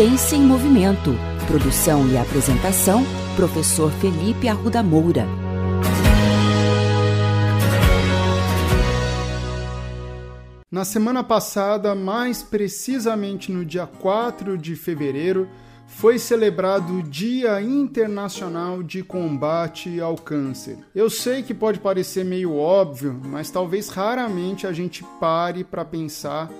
Ciência em Movimento. Produção e apresentação, professor Felipe Arruda Moura. Na semana passada, mais precisamente no dia 4 de fevereiro, foi celebrado o Dia Internacional de Combate ao Câncer. Eu sei que pode parecer meio óbvio, mas talvez raramente a gente pare para pensar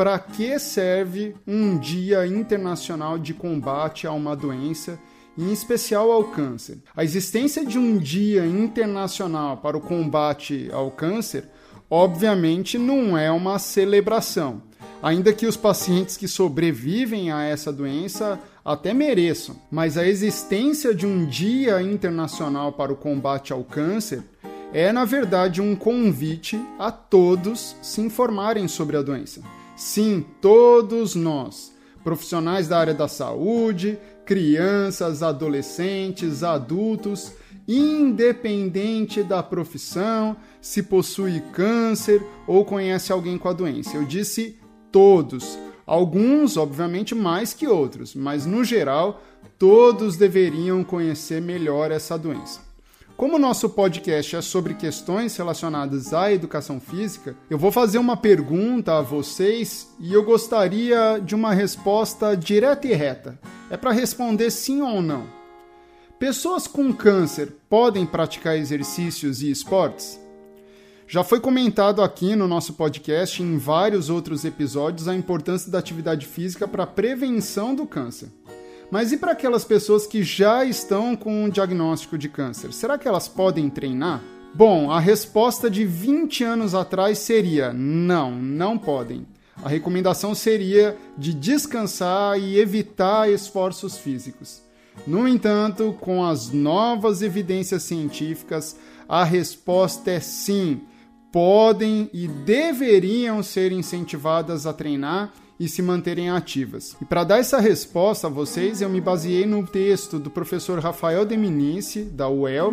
para que serve um Dia Internacional de Combate a uma doença, em especial ao câncer. A existência de um Dia Internacional para o combate ao câncer, obviamente, não é uma celebração ainda que os pacientes que sobrevivem a essa doença até mereçam. Mas a existência de um Dia Internacional para o Combate ao Câncer é, na verdade, um convite a todos se informarem sobre a doença. Sim, todos nós, profissionais da área da saúde, crianças, adolescentes, adultos, independente da profissão, se possui câncer ou conhece alguém com a doença. Eu disse todos. Alguns, obviamente, mais que outros, mas no geral, todos deveriam conhecer melhor essa doença. Como o nosso podcast é sobre questões relacionadas à educação física, eu vou fazer uma pergunta a vocês e eu gostaria de uma resposta direta e reta. É para responder sim ou não. Pessoas com câncer podem praticar exercícios e esportes? Já foi comentado aqui no nosso podcast em vários outros episódios a importância da atividade física para a prevenção do câncer. Mas e para aquelas pessoas que já estão com um diagnóstico de câncer? Será que elas podem treinar? Bom, a resposta de 20 anos atrás seria: não, não podem. A recomendação seria de descansar e evitar esforços físicos. No entanto, com as novas evidências científicas, a resposta é sim podem e deveriam ser incentivadas a treinar e se manterem ativas. E para dar essa resposta a vocês, eu me baseei no texto do professor Rafael Deminici, da UEL,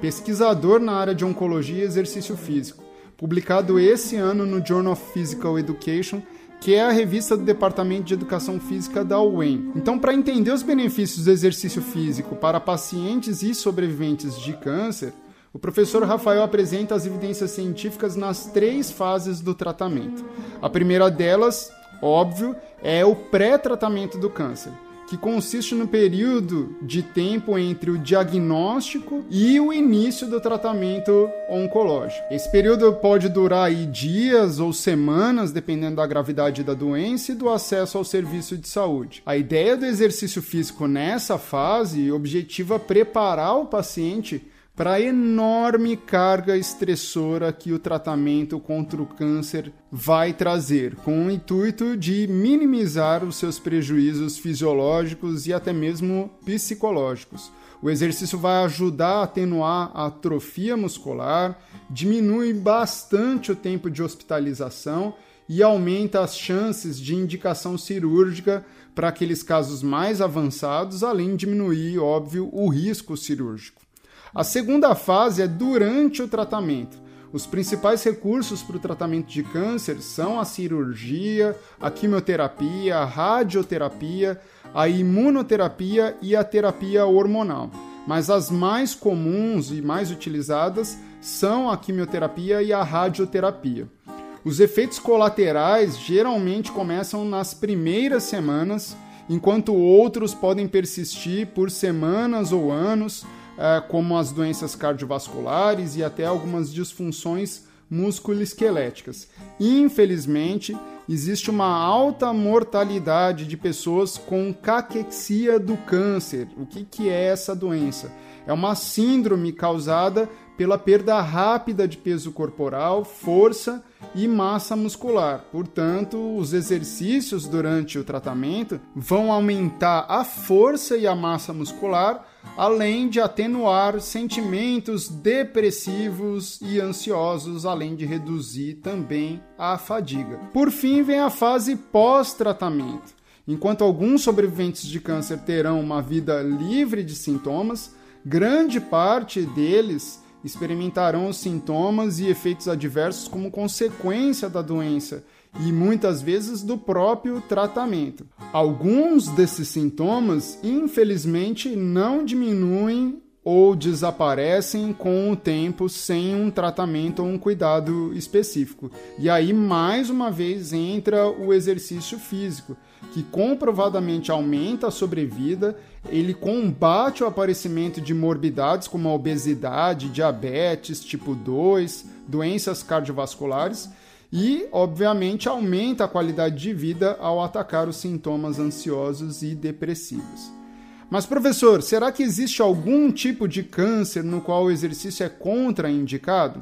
pesquisador na área de oncologia e exercício físico, publicado esse ano no Journal of Physical Education, que é a revista do Departamento de Educação Física da UEM. Então, para entender os benefícios do exercício físico para pacientes e sobreviventes de câncer, o professor Rafael apresenta as evidências científicas nas três fases do tratamento. A primeira delas, óbvio, é o pré-tratamento do câncer, que consiste no período de tempo entre o diagnóstico e o início do tratamento oncológico. Esse período pode durar aí dias ou semanas, dependendo da gravidade da doença e do acesso ao serviço de saúde. A ideia do exercício físico nessa fase objetiva preparar o paciente para a enorme carga estressora que o tratamento contra o câncer vai trazer, com o intuito de minimizar os seus prejuízos fisiológicos e até mesmo psicológicos. O exercício vai ajudar a atenuar a atrofia muscular, diminui bastante o tempo de hospitalização e aumenta as chances de indicação cirúrgica para aqueles casos mais avançados, além de diminuir, óbvio, o risco cirúrgico. A segunda fase é durante o tratamento. Os principais recursos para o tratamento de câncer são a cirurgia, a quimioterapia, a radioterapia, a imunoterapia e a terapia hormonal. Mas as mais comuns e mais utilizadas são a quimioterapia e a radioterapia. Os efeitos colaterais geralmente começam nas primeiras semanas, enquanto outros podem persistir por semanas ou anos como as doenças cardiovasculares e até algumas disfunções musculoesqueléticas. Infelizmente, existe uma alta mortalidade de pessoas com caquexia do câncer. O que, que é essa doença? É uma síndrome causada pela perda rápida de peso corporal, força e massa muscular. Portanto, os exercícios durante o tratamento vão aumentar a força e a massa muscular além de atenuar sentimentos depressivos e ansiosos, além de reduzir também a fadiga. Por fim, vem a fase pós-tratamento. Enquanto alguns sobreviventes de câncer terão uma vida livre de sintomas, grande parte deles experimentarão os sintomas e efeitos adversos como consequência da doença e muitas vezes do próprio tratamento. Alguns desses sintomas, infelizmente, não diminuem ou desaparecem com o tempo sem um tratamento ou um cuidado específico. E aí, mais uma vez, entra o exercício físico, que comprovadamente aumenta a sobrevida, ele combate o aparecimento de morbidades como a obesidade, diabetes tipo 2, doenças cardiovasculares e, obviamente, aumenta a qualidade de vida ao atacar os sintomas ansiosos e depressivos. Mas, professor, será que existe algum tipo de câncer no qual o exercício é contraindicado?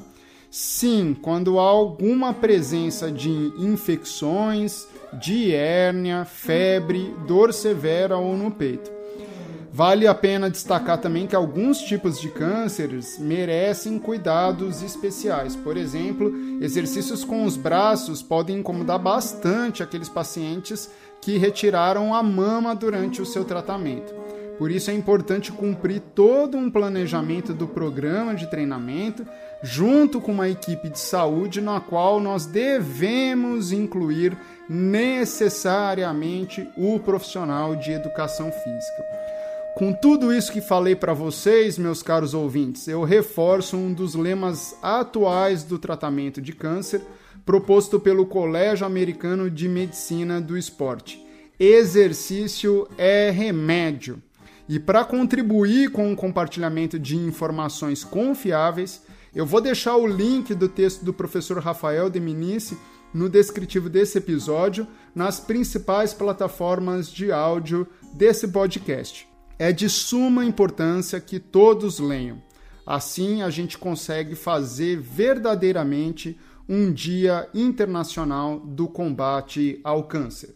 Sim, quando há alguma presença de infecções, de hérnia, febre, dor severa ou no peito. Vale a pena destacar também que alguns tipos de cânceres merecem cuidados especiais. Por exemplo, exercícios com os braços podem incomodar bastante aqueles pacientes que retiraram a mama durante o seu tratamento. Por isso é importante cumprir todo um planejamento do programa de treinamento, junto com uma equipe de saúde na qual nós devemos incluir necessariamente o profissional de educação física. Com tudo isso que falei para vocês, meus caros ouvintes, eu reforço um dos lemas atuais do tratamento de câncer proposto pelo Colégio Americano de Medicina do Esporte: exercício é remédio. E para contribuir com o compartilhamento de informações confiáveis, eu vou deixar o link do texto do professor Rafael Deminice no descritivo desse episódio nas principais plataformas de áudio desse podcast é de suma importância que todos leiam. Assim, a gente consegue fazer verdadeiramente um Dia Internacional do Combate ao Câncer.